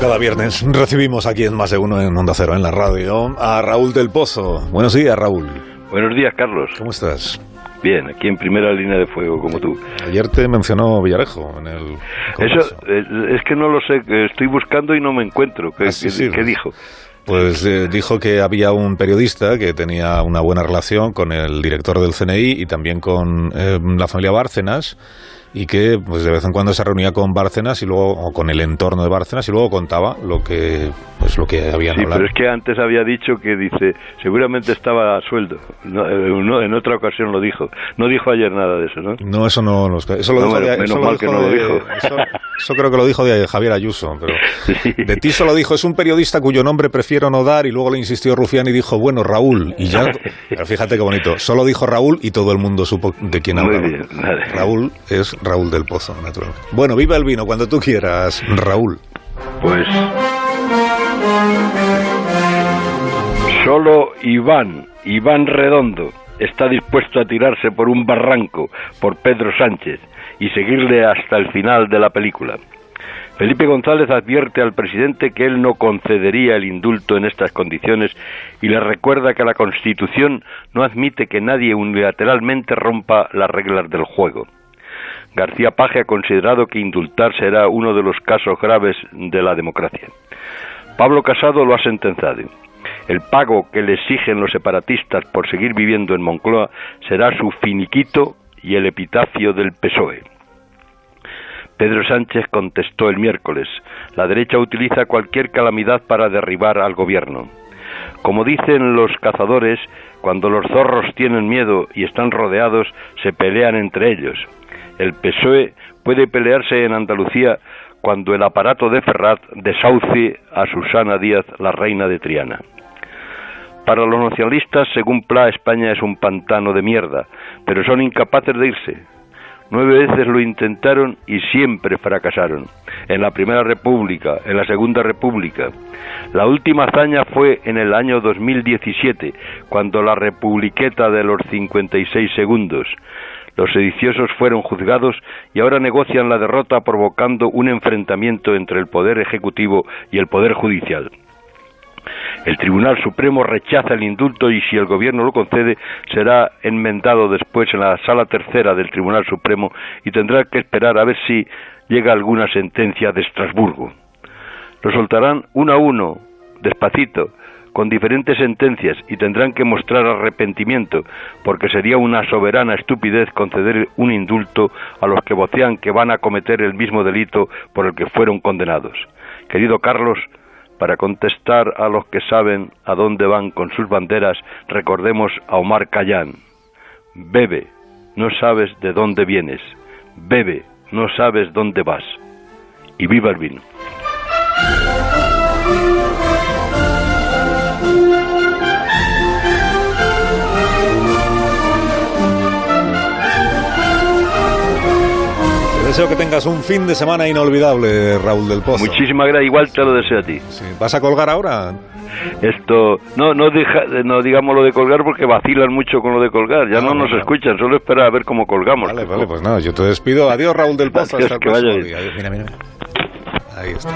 cada viernes recibimos aquí en Más de Uno en Onda Cero, en la radio, a Raúl del Pozo. Buenos días, Raúl. Buenos días, Carlos. ¿Cómo estás? Bien, aquí en primera línea de fuego, como tú. Ayer te mencionó Villarejo en el... Eso, eh, es que no lo sé, estoy buscando y no me encuentro. ¿Qué, Ah, qué dijo? Pues eh, dijo que había un periodista que tenía una buena relación con el director del CNI y también con eh, la familia Bárcenas y que pues de vez en cuando se reunía con Bárcenas y luego o con el entorno de Bárcenas y luego contaba lo que pues lo que habían sí, hablado. pero es que antes había dicho que dice seguramente estaba a sueldo. No, eh, en otra ocasión lo dijo. No dijo ayer nada de eso no no eso no lo, eso lo no, dijo bueno, de, menos eso mal lo que dijo no lo dijo. eso, eso creo que lo dijo de Javier Ayuso pero Sí. de ti solo dijo. Es un periodista cuyo nombre prefiero no dar y luego le insistió Rufián y dijo bueno Raúl y ya pero fíjate qué bonito. Solo dijo Raúl y todo el mundo supo de quién hablaba. bien, vale. Raúl es Raúl del Pozo naturalmente. Bueno viva el vino cuando tú quieras Raúl. Pues solo Iván Iván Redondo está dispuesto a tirarse por un barranco por Pedro Sánchez y seguirle hasta el final de la película Felipe González advierte al presidente que él no concedería el indulto en estas condiciones y le recuerda que la Constitución no admite que nadie unilateralmente rompa las reglas del juego. García Paje ha considerado que indultar será uno de los casos graves de la democracia. Pablo Casado lo ha sentenciado. El pago que le exigen los separatistas por seguir viviendo en Moncloa será su finiquito y el epitafio del PSOE. Pedro Sánchez contestó el miércoles, la derecha utiliza cualquier calamidad para derribar al gobierno. Como dicen los cazadores, cuando los zorros tienen miedo y están rodeados, se pelean entre ellos. El PSOE puede pelearse en Andalucía cuando el aparato de Ferrat desahucie a Susana Díaz, la reina de Triana. Para los nacionalistas, según Pla, España es un pantano de mierda, pero son incapaces de irse. Nueve veces lo intentaron y siempre fracasaron. En la Primera República, en la Segunda República. La última hazaña fue en el año 2017, cuando la republiqueta de los 56 segundos. Los sediciosos fueron juzgados y ahora negocian la derrota provocando un enfrentamiento entre el Poder Ejecutivo y el Poder Judicial. El Tribunal Supremo rechaza el indulto y si el Gobierno lo concede será enmendado después en la Sala Tercera del Tribunal Supremo y tendrá que esperar a ver si llega alguna sentencia de Estrasburgo. Lo soltarán uno a uno, despacito, con diferentes sentencias y tendrán que mostrar arrepentimiento, porque sería una soberana estupidez conceder un indulto a los que vocean que van a cometer el mismo delito por el que fueron condenados. Querido Carlos, para contestar a los que saben a dónde van con sus banderas, recordemos a Omar Cayán. Bebe, no sabes de dónde vienes. Bebe, no sabes dónde vas. Y viva el vino. Deseo que tengas un fin de semana inolvidable Raúl del Pozo Muchísimas gracias, igual te lo deseo a ti. Sí. ¿vas a colgar ahora? Esto, no, no, deja, no digamos lo de colgar porque vacilan mucho con lo de colgar, ya Ah, no nos escuchan, solo espera a ver cómo colgamos. Vale, vale, pues nada, yo te despido. Adiós, Raúl del Pozo. Adiós, Hasta el que vaya próximo bien. día. Adiós, Mira, mira, mira. Ahí está.